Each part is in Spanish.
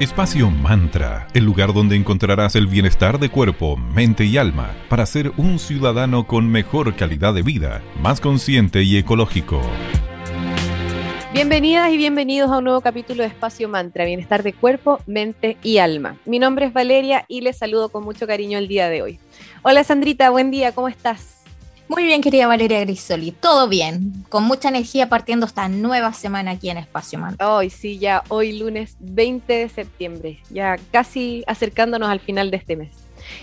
Espacio Mantra, el lugar donde encontrarás el bienestar de cuerpo, mente y alma para ser un ciudadano con mejor calidad de vida, más consciente y ecológico. Bienvenidas y bienvenidos a un nuevo capítulo de Espacio Mantra, bienestar de cuerpo, mente y alma. Mi nombre es Valeria y les saludo con mucho cariño el día de hoy. Hola Sandrita, buen día, ¿cómo estás? Muy bien, querida Valeria Grisoli, todo bien, con mucha energía partiendo esta nueva semana aquí en Espacio Man. Hoy sí, ya hoy lunes 20 de septiembre, ya casi acercándonos al final de este mes.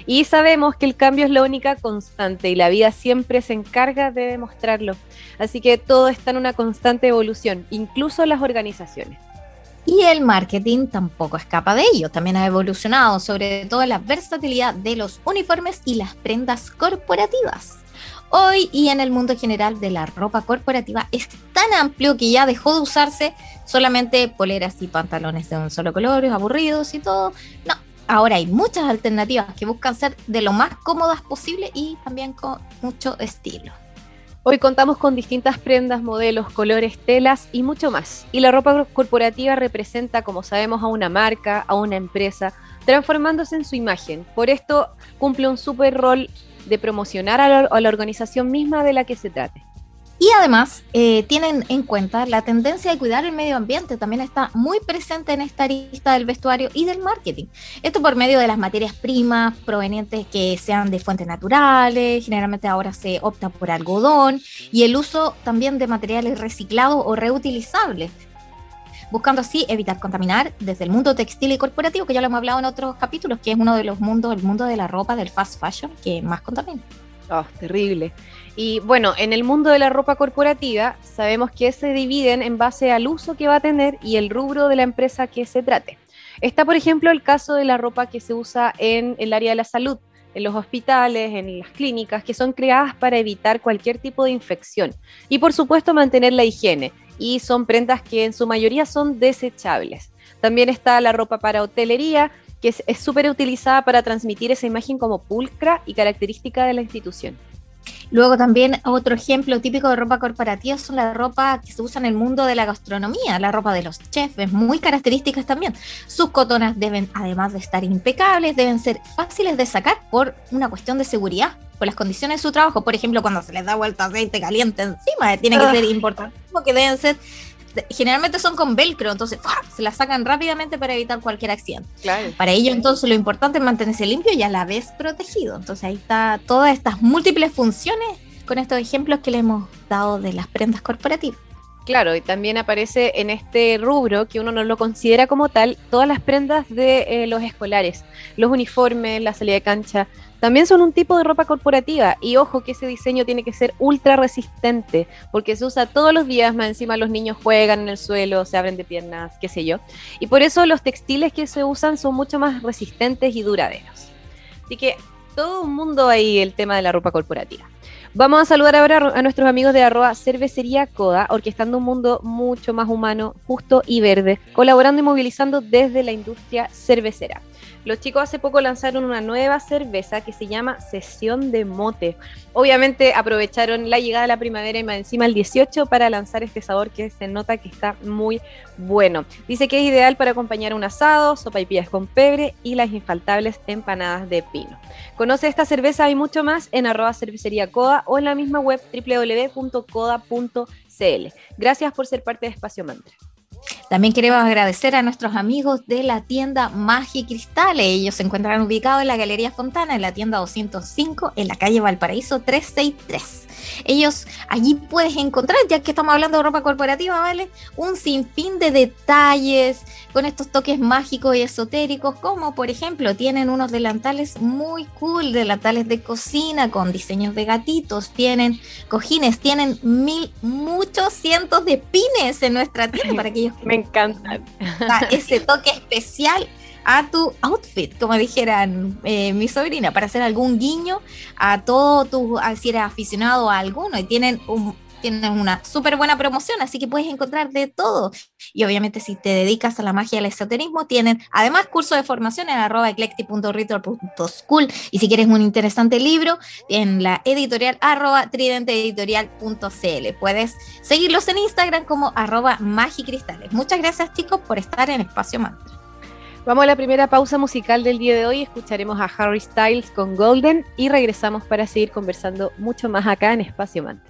Y sabemos que el cambio es la única constante y la vida siempre se encarga de demostrarlo. Así que todo está en una constante evolución, incluso las organizaciones. Y el marketing tampoco escapa de ello, también ha evolucionado, sobre todo la versatilidad de los uniformes y las prendas corporativas. Hoy y en el mundo general de la ropa corporativa es tan amplio que ya dejó de usarse solamente poleras y pantalones de un solo color, aburridos y todo. No, ahora hay muchas alternativas que buscan ser de lo más cómodas posible y también con mucho estilo. Hoy contamos con distintas prendas, modelos, colores, telas y mucho más. Y la ropa corporativa representa, como sabemos, a una marca, a una empresa, transformándose en su imagen. Por esto cumple un súper rol de promocionar a la, organización misma de la que se trate. Y además eh, tienen en cuenta la tendencia de cuidar el medio ambiente, también está muy presente en esta lista del vestuario y del marketing. Esto por medio de las materias primas provenientes que sean de fuentes naturales, generalmente ahora se opta por algodón, y el uso también de materiales reciclados o reutilizables, buscando así evitar contaminar desde el mundo textil y corporativo, que ya lo hemos hablado en otros capítulos, que es uno de los mundos, el mundo de la ropa, del fast fashion, que más contamina. Oh, terrible. Y bueno, en el mundo de la ropa corporativa sabemos que se dividen en base al uso que va a tener y el rubro de la empresa que se trate. Está, por ejemplo, el caso de la ropa que se usa en el área de la salud, en los hospitales, en las clínicas, que son creadas para evitar cualquier tipo de infección y, por supuesto, mantener la higiene y son prendas que en su mayoría son desechables. También está la ropa para hotelería, que es súper utilizada para transmitir esa imagen como pulcra y característica de la institución. Luego también otro ejemplo típico de ropa corporativa son la ropa que se usa en el mundo de la gastronomía, la ropa de los chefs, muy características también. Sus cotonas deben, además de estar impecables, deben ser fáciles de sacar por una cuestión de seguridad por las condiciones de su trabajo, por ejemplo, cuando se les da vuelta aceite caliente encima, tiene que ser ah. importante, porque deben ser, generalmente son con velcro, entonces se las sacan rápidamente para evitar cualquier accidente. Para ello, entonces, lo importante es mantenerse limpio y a la vez protegido. Entonces, ahí está todas estas múltiples funciones con estos ejemplos que le hemos dado de las prendas corporativas. Claro, y también aparece en este rubro que uno no lo considera como tal, todas las prendas de eh, los escolares, los uniformes, la salida de cancha, también son un tipo de ropa corporativa y ojo que ese diseño tiene que ser ultra resistente porque se usa todos los días, más encima los niños juegan en el suelo, se abren de piernas, qué sé yo. Y por eso los textiles que se usan son mucho más resistentes y duraderos. Así que todo un mundo ahí el tema de la ropa corporativa. Vamos a saludar ahora a nuestros amigos de arroba cervecería Coda, orquestando un mundo mucho más humano, justo y verde, colaborando y movilizando desde la industria cervecera. Los chicos hace poco lanzaron una nueva cerveza que se llama Sesión de Mote. Obviamente aprovecharon la llegada de la primavera y más encima el 18 para lanzar este sabor que se nota que está muy bueno. Dice que es ideal para acompañar un asado, sopa y pillas con pebre y las infaltables empanadas de pino. Conoce esta cerveza y mucho más en arroba cervecería Coda o en la misma web www.coda.cl. Gracias por ser parte de Espacio Mantra. También queremos agradecer a nuestros amigos de la tienda Magia y Cristales. Ellos se encuentran ubicados en la Galería Fontana, en la tienda 205, en la calle Valparaíso 363. Ellos allí puedes encontrar, ya que estamos hablando de ropa corporativa, ¿vale? Un sinfín de detalles con estos toques mágicos y esotéricos, como por ejemplo tienen unos delantales muy cool, delantales de cocina con diseños de gatitos, tienen cojines, tienen mil, muchos cientos de pines en nuestra tienda para que ellos... Me encantan. Ese toque especial a tu outfit, como dijeran eh, mi sobrina, para hacer algún guiño a todo tu, si eres aficionado a alguno y tienen un, tienen una súper buena promoción, así que puedes encontrar de todo. Y obviamente si te dedicas a la magia del esoterismo, tienen además cursos de formación en arroba eclectic.ritual.school y si quieres un interesante libro, en la editorial arroba tridenteeditorial.cl. Puedes seguirlos en Instagram como arroba magicristales. Muchas gracias chicos por estar en Espacio Mantra. Vamos a la primera pausa musical del día de hoy. Escucharemos a Harry Styles con Golden y regresamos para seguir conversando mucho más acá en Espacio Mantra.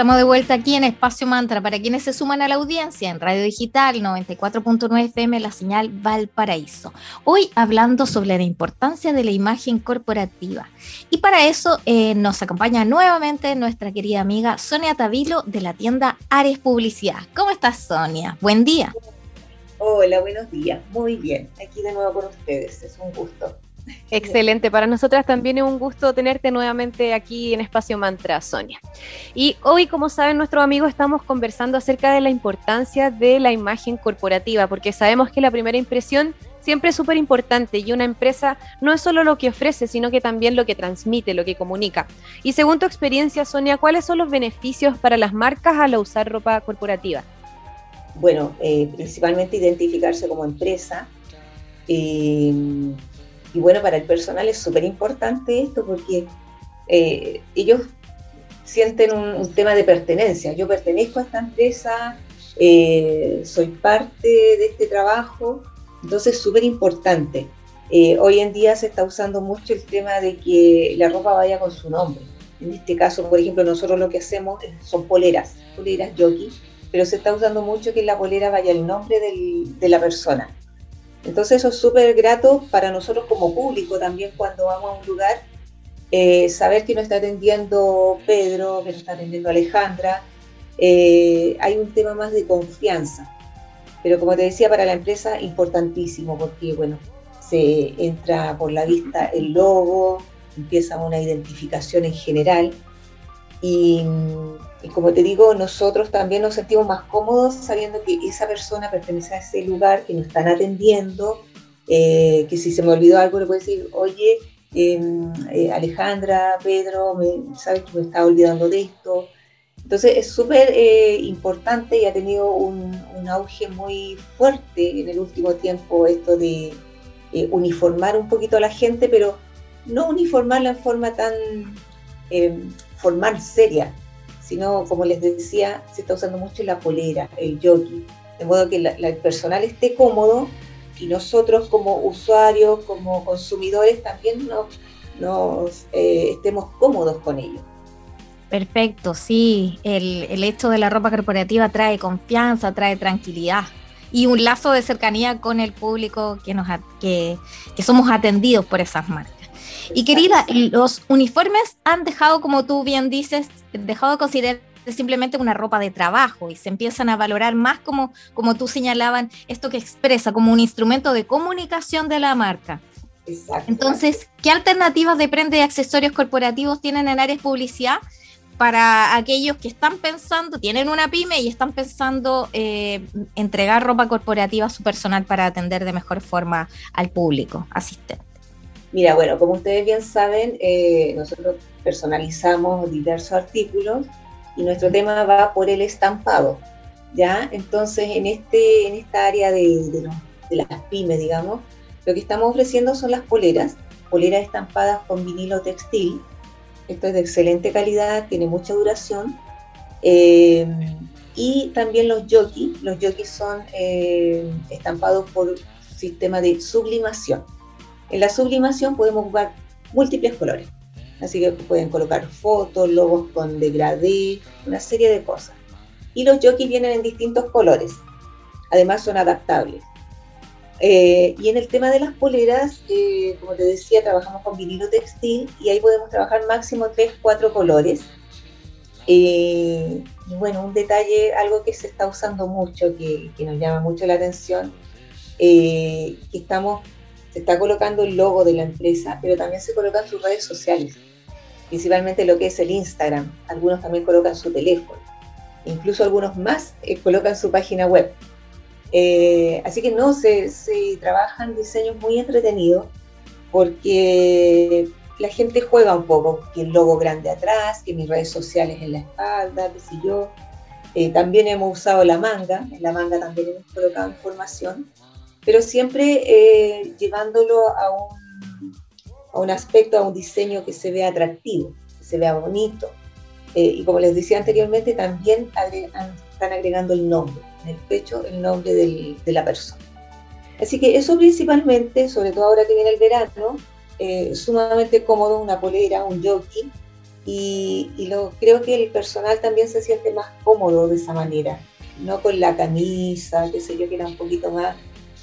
Estamos de vuelta aquí en Espacio Mantra. Para quienes se suman a la audiencia en Radio Digital 94.9 FM, la señal Valparaíso. Hoy hablando sobre la importancia de la imagen corporativa. Y para eso eh, nos acompaña nuevamente nuestra querida amiga Sonia Tavilo de la tienda Ares Publicidad. ¿Cómo estás, Sonia? Buen día. Hola, buenos días. Muy bien. Aquí de nuevo con ustedes. Es un gusto. Excelente, para nosotras también es un gusto tenerte nuevamente aquí en Espacio Mantra, Sonia. Y hoy, como saben nuestros amigos, estamos conversando acerca de la importancia de la imagen corporativa, porque sabemos que la primera impresión siempre es súper importante y una empresa no es solo lo que ofrece, sino que también lo que transmite, lo que comunica. Y según tu experiencia, Sonia, ¿cuáles son los beneficios para las marcas al usar ropa corporativa? Bueno, eh, principalmente identificarse como empresa. Eh, y bueno, para el personal es súper importante esto porque eh, ellos sienten un, tema de pertenencia. Yo pertenezco a esta empresa, eh, soy parte de este trabajo, entonces es súper importante. Eh, hoy en día se está usando mucho el tema de que la ropa vaya con su nombre. En este caso, por ejemplo, nosotros lo que hacemos son poleras, poleras jockey, pero se está usando mucho que la polera vaya el nombre de la persona. Entonces eso es súper grato para nosotros como público también cuando vamos a un lugar, eh, saber que nos está atendiendo Pedro, que nos está atendiendo Alejandra, eh, hay un tema más de confianza. Pero como te decía, para la empresa importantísimo porque, bueno, se entra por la vista el logo, empieza una identificación en general y, como te digo, nosotros también nos sentimos más cómodos sabiendo que esa persona pertenece a ese lugar, que nos están atendiendo, eh, que si se me olvidó algo le puedo decir, oye, em, eh, Alejandra, Pedro, me, sabes que me estaba olvidando de esto. Entonces es súper eh, importante y ha tenido un, un, auge muy fuerte en el último tiempo esto de uniformar un poquito a la gente, pero no uniformarla en forma tan em, formal, seria, sino, como les decía, se está usando mucho la polera, el jockey, de modo que el personal esté cómodo y nosotros como usuarios, como consumidores, también nos, eh, estemos cómodos con ello. Perfecto, sí, el, el, hecho de la ropa corporativa trae confianza, trae tranquilidad y un lazo de cercanía con el público que, nos, que, que somos atendidos por esas marcas. Y querida, los uniformes han dejado, como tú bien dices, dejado de considerar simplemente una ropa de trabajo y se empiezan a valorar más como, como tú señalaban, esto que expresa como un instrumento de comunicación de la marca. Entonces, ¿qué alternativas de prenda y accesorios corporativos tienen en áreas publicidad para aquellos que están pensando, tienen una pyme y están pensando eh, entregar ropa corporativa a su personal para atender de mejor forma al público asistente? Mira, bueno, como ustedes bien saben, eh, nosotros personalizamos diversos artículos y nuestro tema va por el estampado, ¿ya? Entonces, en, este, en esta área de, de, las pymes, digamos, lo que estamos ofreciendo son las poleras, poleras estampadas con vinilo textil. Esto es de excelente calidad, tiene mucha duración. Eh, y también los jockeys, los jockeys son eh, estampados por sistema de sublimación. En la sublimación podemos jugar múltiples colores. Así que pueden colocar fotos, logos con degradé, una serie de cosas. Y los jockeys vienen en distintos colores. Además son adaptables. Eh, y en el tema de las poleras, eh, como te decía, trabajamos con vinilo textil y ahí podemos trabajar máximo 3, 4 colores. Eh, y bueno, un detalle, algo que se está usando mucho, que, que nos llama mucho la atención, que estamos se está colocando el logo de la empresa, pero también se colocan sus redes sociales, principalmente lo que es el Instagram. Algunos también colocan su teléfono, incluso algunos más eh, colocan su página web. Eh, así que no, se, trabajan diseños muy entretenidos porque la gente juega un poco, que el logo grande atrás, que mis redes sociales en la espalda, qué sé yo. Eh, también hemos usado la manga, en la manga también hemos colocado información pero siempre eh, llevándolo a un, a un aspecto, a un diseño que se vea atractivo, que se vea bonito. Eh, y como les decía anteriormente, también están agregando el nombre, en el pecho el nombre de la persona. Así que eso principalmente, sobre todo ahora que viene el verano, eh, sumamente cómodo, una polera, un jockey, y, y lo, creo que el personal también se siente más cómodo de esa manera, no con la camisa, qué sé yo, que era un poquito más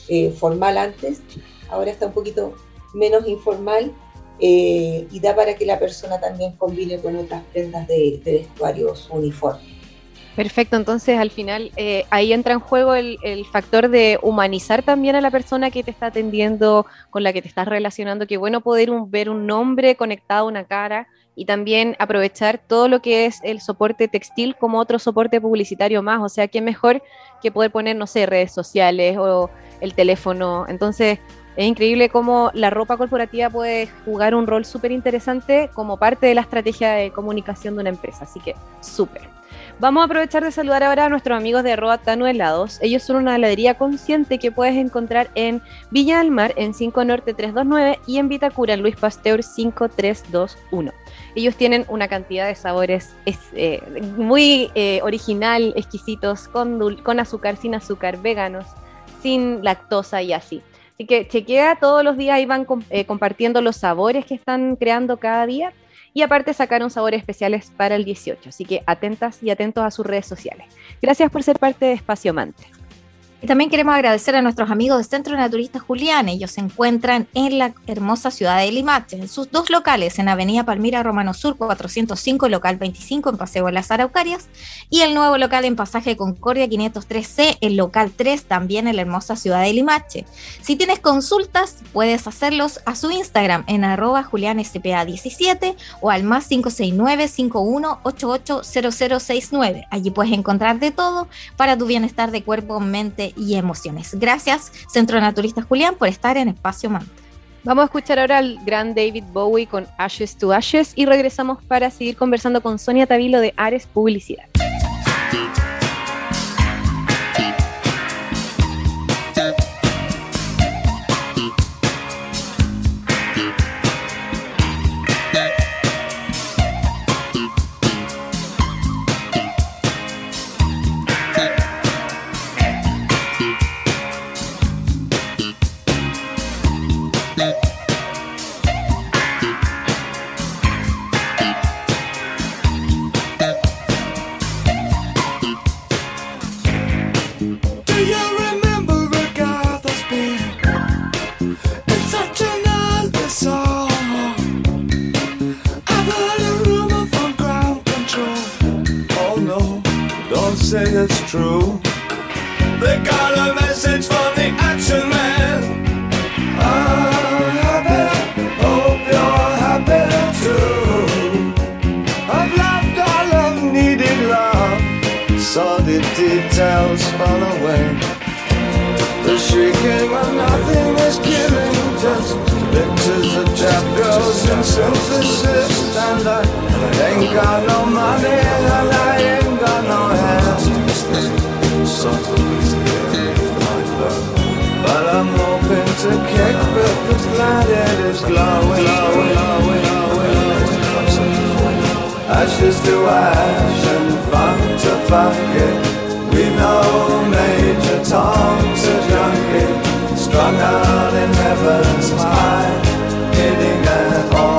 eh, formal antes, ahora está un poquito menos informal eh, y da para que la persona también combine con otras prendas de, vestuario su uniforme. Perfecto, entonces al final eh, ahí entra en juego el, factor de humanizar también a la persona que te está atendiendo, con la que te estás relacionando, que bueno poder ver un nombre conectado a una cara y también aprovechar todo lo que es el soporte textil como otro soporte publicitario más, o sea, qué mejor que poder poner, no sé, redes sociales o el teléfono. Entonces, es increíble cómo la ropa corporativa puede jugar un rol súper interesante como parte de la estrategia de comunicación de una empresa. Así que, súper. Vamos a aprovechar de saludar ahora a nuestros amigos de arroba Tano Helados. Ellos son una heladería consciente que puedes encontrar en Villa del Mar en 5 Norte 329 y en Vitacura en Luis Pasteur 5321. Ellos tienen una cantidad de sabores eh, muy eh, original, exquisitos, con, con azúcar, sin azúcar, veganos sin lactosa y así. Así que chequea todos los días y van eh, compartiendo los sabores que están creando cada día. Y aparte sacaron sabores especiales para el 18. Así que atentas y atentos a sus redes sociales. Gracias por ser parte de Espacio Mante. También queremos agradecer a nuestros amigos de Centro Naturista Julián. Ellos se encuentran en la hermosa ciudad de Limache, en sus dos locales, en Avenida Palmira Romano Sur 405, local 25 en Paseo de las Araucarias, y el nuevo local en Pasaje Concordia 503C, el local 3, también en la hermosa ciudad de Limache. Si tienes consultas, puedes hacerlos a su Instagram en arroba julianspa17 o al más 569 51880069. Allí puedes encontrar de todo para tu bienestar de cuerpo, mente y emociones. Gracias, Centro Naturista Julián, por estar en Espacio Manta. Vamos a escuchar ahora al gran David Bowie con Ashes to Ashes y regresamos para seguir conversando con Sonia Tavilo de Ares Publicidad. got no money and I ain't got no hands. But I'm hoping to kick this planet is glowing. Ashes to ash and to funk it. We know Major Tom's a junkie, strung out in heaven's high, hitting at all.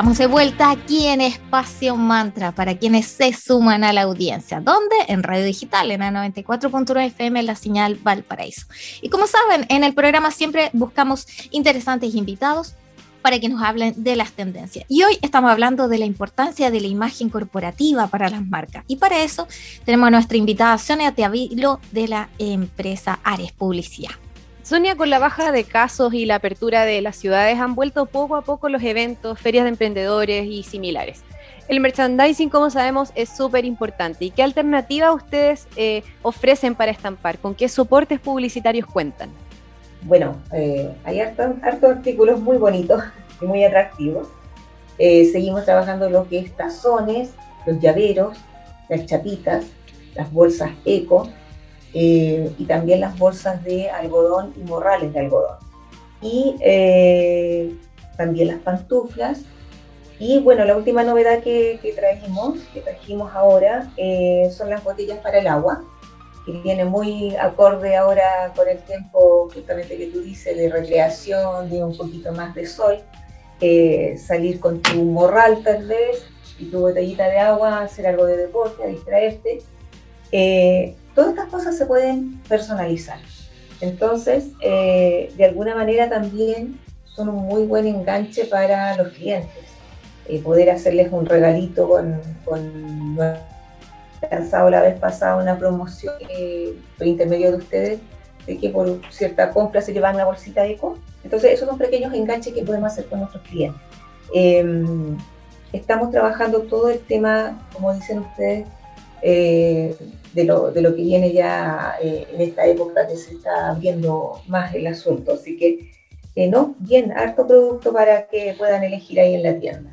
Estamos de vuelta aquí en Espacio Mantra para quienes se suman a la audiencia. ¿Dónde? En Radio Digital, en la 94.1 FM, la señal Valparaíso. Y como saben, en el programa siempre buscamos interesantes invitados para que nos hablen de las tendencias. Y hoy estamos hablando de la importancia de la imagen corporativa para las marcas. Y para eso tenemos a nuestra invitada Sonia Teavilo de la empresa Ares Publicidad. Sonia, con la baja de casos y la apertura de las ciudades han vuelto poco a poco los eventos, ferias de emprendedores y similares. El merchandising, como sabemos, es súper importante. ¿Y qué alternativa ustedes eh, ofrecen para estampar? ¿Con qué soportes publicitarios cuentan? Bueno, eh, hay hartos, artículos muy bonitos y muy atractivos. Eh, seguimos trabajando lo que es tazones, los llaveros, las chapitas, las bolsas eco, eh, y también las bolsas de algodón y morrales de algodón. Y eh, también las pantuflas. Y bueno, la última novedad que, que trajimos, que trajimos ahora, eh, son las botellas para el agua, que viene muy acorde ahora con el tiempo justamente que tú dices de recreación, de un poquito más de sol. salir con tu morral tal vez y tu botellita de agua, hacer algo de deporte, a distraerte. Todas estas cosas se pueden personalizar. Entonces, eh, de alguna manera también son un muy buen enganche para los clientes. Eh, poder hacerles un regalito con, con lanzado la vez pasada una promoción eh, por intermedio de ustedes de que por cierta compra se llevan una bolsita de eco. Entonces, esos son pequeños enganches que podemos hacer con nuestros clientes. Em, estamos trabajando todo el tema, como dicen ustedes, de lo, de lo que viene ya eh, en esta época que se está viendo más el asunto. Así que, eh, no, bien, harto producto para que puedan elegir ahí en la tienda.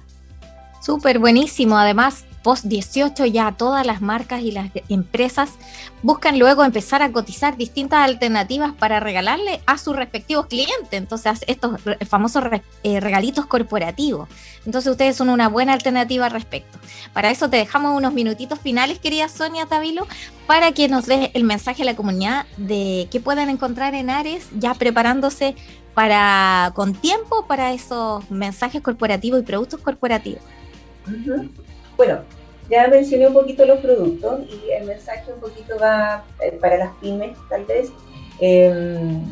Súper buenísimo. Además, post 18 ya todas las marcas y las empresas buscan luego empezar a cotizar distintas alternativas para regalarle a sus respectivos clientes. Entonces, estos famosos eh, regalitos corporativos. Entonces, ustedes son una buena alternativa al respecto. Para eso te dejamos unos minutitos finales, querida Sonia Tavilo, para que nos des el mensaje a la comunidad de qué pueden encontrar en Ares ya preparándose para con tiempo para esos mensajes corporativos y productos corporativos. Bueno, ya mencioné un poquito los productos y el mensaje un poquito va eh, para las pymes, tal vez, em,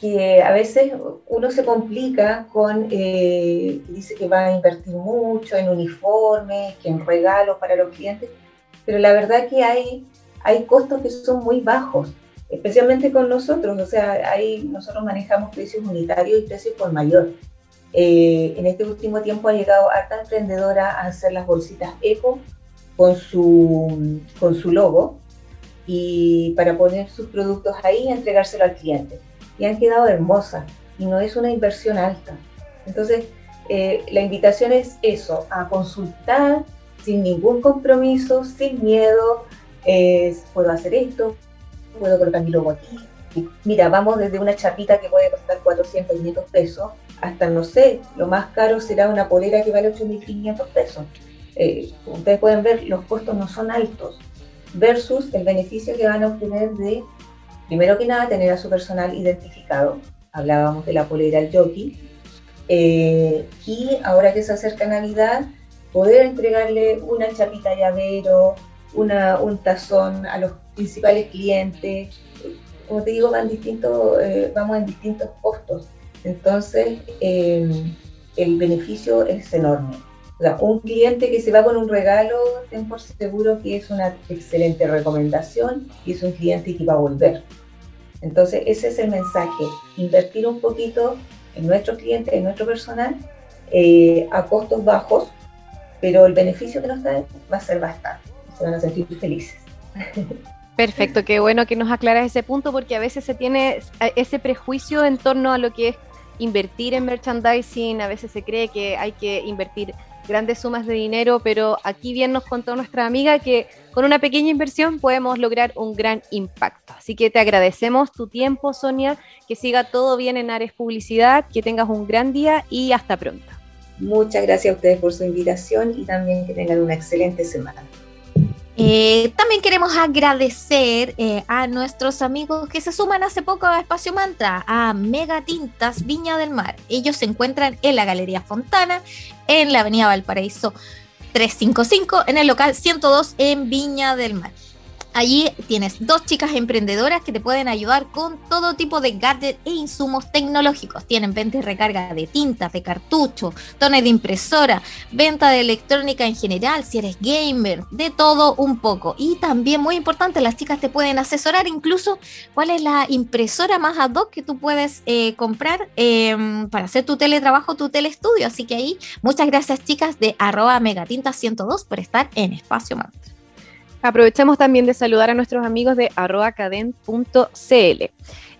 que a veces uno se complica con, eh, dice que va a invertir mucho en uniformes, que en regalos para los clientes, pero la verdad que hay, hay costos que son muy bajos, especialmente con nosotros, o sea, ahí nosotros manejamos precios unitarios y precios por mayor. Eh, en este último tiempo ha llegado harta emprendedora a hacer las bolsitas eco con su, con su logo y para poner sus productos ahí y entregárselo al cliente. Y han quedado hermosas y no es una inversión alta. Entonces, eh, la invitación es eso, a consultar sin ningún compromiso, sin miedo. puedo hacer esto, puedo colocar mi logo aquí. Mira, vamos desde una chapita que puede costar 400, 500 pesos hasta, no sé, lo más caro será una polera que vale 8.500 pesos. Eh, como ustedes pueden ver, los costos no son altos versus el beneficio que van a obtener de, primero que nada, tener a su personal identificado. Hablábamos de la polera al jockey. Eh, y ahora que se acerca Navidad, poder entregarle una chapita llavero, una, un tazón a los principales clientes. Como te digo, van distintos, eh, vamos en distintos costos. Entonces, em, el beneficio es enorme. un cliente que se va con un regalo, ten por seguro que es una excelente recomendación y es un cliente que va a volver. Entonces, ese es el mensaje, invertir un poquito en nuestros clientes, en nuestro personal, eh, a costos bajos, pero el beneficio que nos da va a ser bastante. Se van a sentir felices. Perfecto, qué bueno que nos aclaras ese punto porque a veces se tiene ese prejuicio en torno a lo que es invertir en merchandising, a veces se cree que hay que invertir grandes sumas de dinero, pero aquí bien nos contó nuestra amiga que con una pequeña inversión podemos lograr un gran impacto. Así que te agradecemos tu tiempo, Sonia, que siga todo bien en Ares Publicidad, que tengas un gran día y hasta pronto. Muchas gracias a ustedes por su invitación y también que tengan una excelente semana. Eh, también queremos agradecer eh, a nuestros amigos que se suman hace poco a Espacio Mantra, a Mega Tintas Viña del Mar. Ellos se encuentran en la Galería Fontana, en la Avenida Valparaíso 355, en el local 102 en Viña del Mar. Allí tienes dos chicas emprendedoras que te pueden ayudar con todo tipo de gadgets e insumos tecnológicos. Tienen venta y recarga de tintas, de cartucho, tones de impresora, venta de electrónica en general, si eres gamer, de todo un poco. Y también muy importante, las chicas te pueden asesorar incluso cuál es la impresora más ad hoc que tú puedes eh, comprar em, para hacer tu teletrabajo, tu telestudio. Así que ahí, muchas gracias chicas de arroba megatinta102 por estar en Espacio Mantra. Aprovechamos también de saludar a nuestros amigos de arroacaden.cl.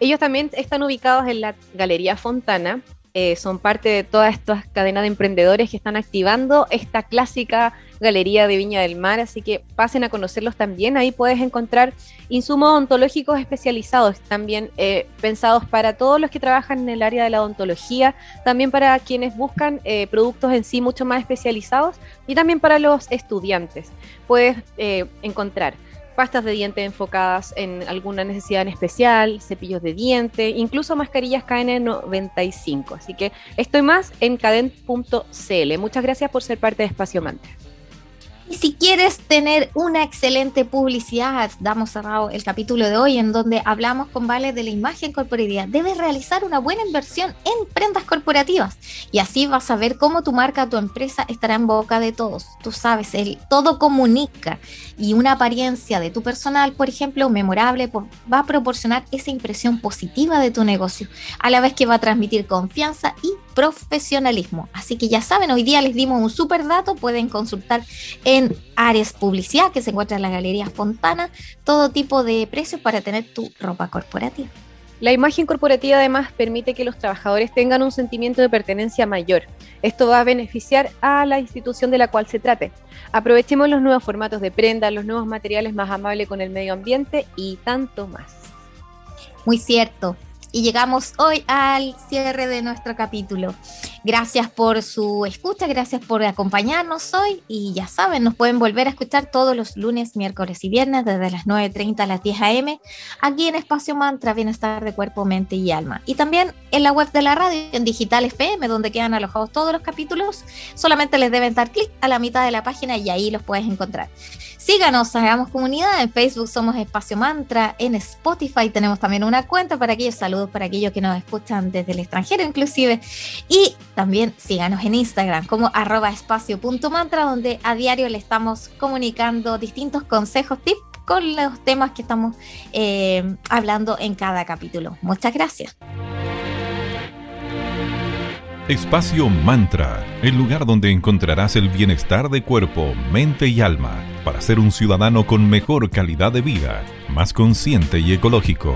Ellos también están ubicados en la Galería Fontana, eh, son parte de todas estas cadenas de emprendedores que están activando esta clásica galería de Viña del Mar, así que pasen a conocerlos también. Ahí puedes encontrar insumos odontológicos especializados, también eh, pensados para todos los que trabajan en el área de la odontología, también para quienes buscan eh, productos en sí mucho más especializados y también para los estudiantes. Puedes encontrar pastas de diente enfocadas en alguna necesidad en especial, cepillos de diente, incluso mascarillas KN95. Así que estoy más en cadent.cl. Muchas gracias por ser parte de Espacio Mantra. Y si quieres tener una excelente publicidad, damos cerrado el capítulo de hoy en donde hablamos con Vale de la imagen corporativa. Debes realizar una buena inversión en prendas corporativas y así vas a ver cómo tu marca, tu empresa estará en boca de todos. Tú sabes, el todo comunica y una apariencia de tu personal, por ejemplo, memorable, va a proporcionar esa impresión positiva de tu negocio, a la vez que va a transmitir confianza y profesionalismo. Así que ya saben, hoy día les dimos un super dato, pueden consultar en Ares Publicidad, que se encuentra en la Galería Fontana, todo tipo de precios para tener tu ropa corporativa. La imagen corporativa además permite que los trabajadores tengan un sentimiento de pertenencia mayor. Esto va a beneficiar a la institución de la cual se trate. Aprovechemos los nuevos formatos de prenda, los nuevos materiales más amables con el medio ambiente y tanto más. Muy cierto y llegamos hoy al cierre de nuestro capítulo. Gracias por su escucha, gracias por acompañarnos hoy y ya saben, nos pueden volver a escuchar todos los lunes, miércoles y viernes desde las 9.30 a las 10 a.m. aquí en Espacio Mantra, Bienestar de Cuerpo, Mente y Alma. Y también en la web de la radio, en Digital FM, donde quedan alojados todos los capítulos. Solamente les deben dar clic a la mitad de la página y ahí los puedes encontrar. Síganos, hagamos comunidad. En Facebook somos Espacio Mantra. En Spotify tenemos también una cuenta para aquellos saludos, para aquellos que nos escuchan desde el extranjero inclusive. Y también síganos en Instagram como arroba espacio.mantra, donde a diario le estamos comunicando distintos consejos, tips con los temas que estamos eh, hablando en cada capítulo. Muchas gracias. Espacio Mantra, el lugar donde encontrarás el bienestar de cuerpo, mente y alma para ser un ciudadano con mejor calidad de vida, más consciente y ecológico.